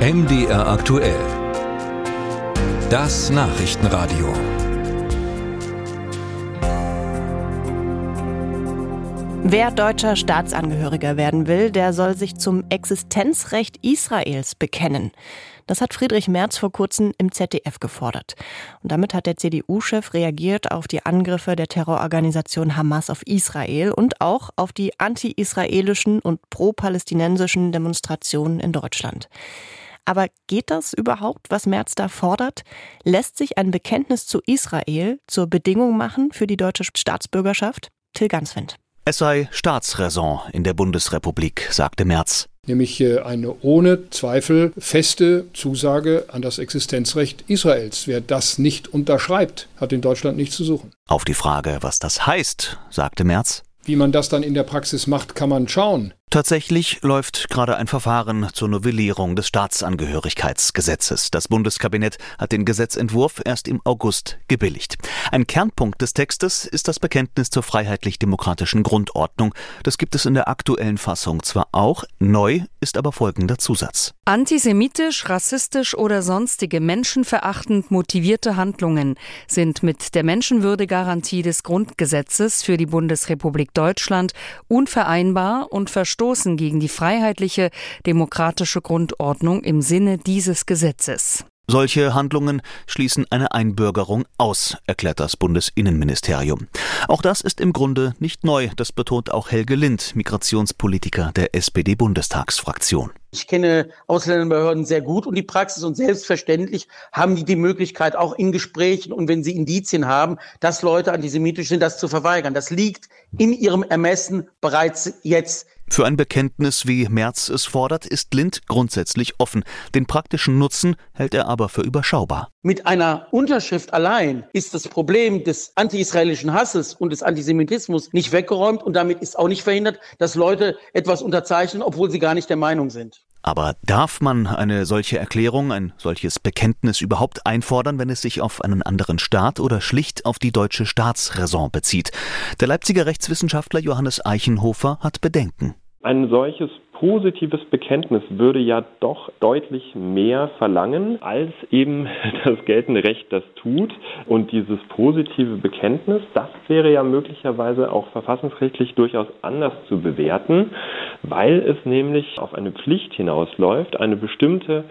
MDR aktuell. Das Nachrichtenradio. Wer deutscher Staatsangehöriger werden will, der soll sich zum Existenzrecht Israels bekennen. Das hat Friedrich Merz vor kurzem im ZDF gefordert. Und damit hat der CDU-Chef reagiert auf die Angriffe der Terrororganisation Hamas auf Israel und auch auf die anti-israelischen und pro-palästinensischen Demonstrationen in Deutschland. Aber geht das überhaupt, was Merz da fordert? Lässt sich ein Bekenntnis zu Israel zur Bedingung machen für die deutsche Staatsbürgerschaft? Till Ganswind. Es sei Staatsräson in der Bundesrepublik, sagte Merz nämlich äh, eine ohne Zweifel feste Zusage an das Existenzrecht Israels. Wer das nicht unterschreibt, hat in Deutschland nichts zu suchen. Auf die Frage, was das heißt, sagte Merz. Wie man das dann in der Praxis macht, kann man schauen. Tatsächlich läuft gerade ein Verfahren zur Novellierung des Staatsangehörigkeitsgesetzes. Das Bundeskabinett hat den Gesetzentwurf erst im August gebilligt. Ein Kernpunkt des Textes ist das Bekenntnis zur freiheitlich-demokratischen Grundordnung. Das gibt es in der aktuellen Fassung zwar auch, neu ist aber folgender Zusatz. Antisemitisch, rassistisch oder sonstige menschenverachtend motivierte Handlungen sind mit der Menschenwürdegarantie des Grundgesetzes für die Bundesrepublik Deutschland unvereinbar und verstoßen gegen die freiheitliche, demokratische Grundordnung im Sinne dieses Gesetzes. Solche Handlungen schließen eine Einbürgerung aus, erklärt das Bundesinnenministerium. Auch das ist im Grunde nicht neu, das betont auch Helge Lind, Migrationspolitiker der SPD-Bundestagsfraktion. Ich kenne Ausländerbehörden sehr gut und die Praxis und selbstverständlich haben die die Möglichkeit, auch in Gesprächen und wenn sie Indizien haben, dass Leute antisemitisch sind, das zu verweigern. Das liegt in ihrem Ermessen bereits jetzt. Für ein Bekenntnis, wie Merz es fordert, ist Lind grundsätzlich offen. Den praktischen Nutzen hält er aber für überschaubar. Mit einer Unterschrift allein ist das Problem des anti-israelischen Hasses und des Antisemitismus nicht weggeräumt und damit ist auch nicht verhindert, dass Leute etwas unterzeichnen, obwohl sie gar nicht der Meinung sind. Aber darf man eine solche Erklärung, ein solches Bekenntnis überhaupt einfordern, wenn es sich auf einen anderen Staat oder schlicht auf die deutsche Staatsräson bezieht? Der Leipziger Rechtswissenschaftler Johannes Eichenhofer hat Bedenken. Ein solches positives Bekenntnis würde ja doch deutlich mehr verlangen, als eben das geltende Recht das tut. Und dieses positive Bekenntnis, das wäre ja möglicherweise auch verfassungsrechtlich durchaus anders zu bewerten, weil es nämlich auf eine Pflicht hinausläuft, eine bestimmte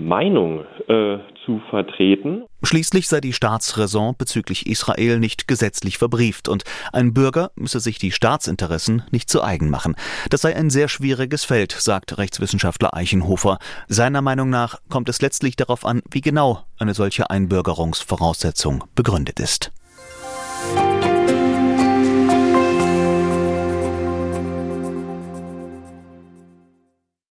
Meinung äh, zu vertreten. Schließlich sei die Staatsräson bezüglich Israel nicht gesetzlich verbrieft und ein Bürger müsse sich die Staatsinteressen nicht zu eigen machen. Das sei ein sehr schwieriges Feld, sagt Rechtswissenschaftler Eichenhofer. Seiner Meinung nach kommt es letztlich darauf an, wie genau eine solche Einbürgerungsvoraussetzung begründet ist.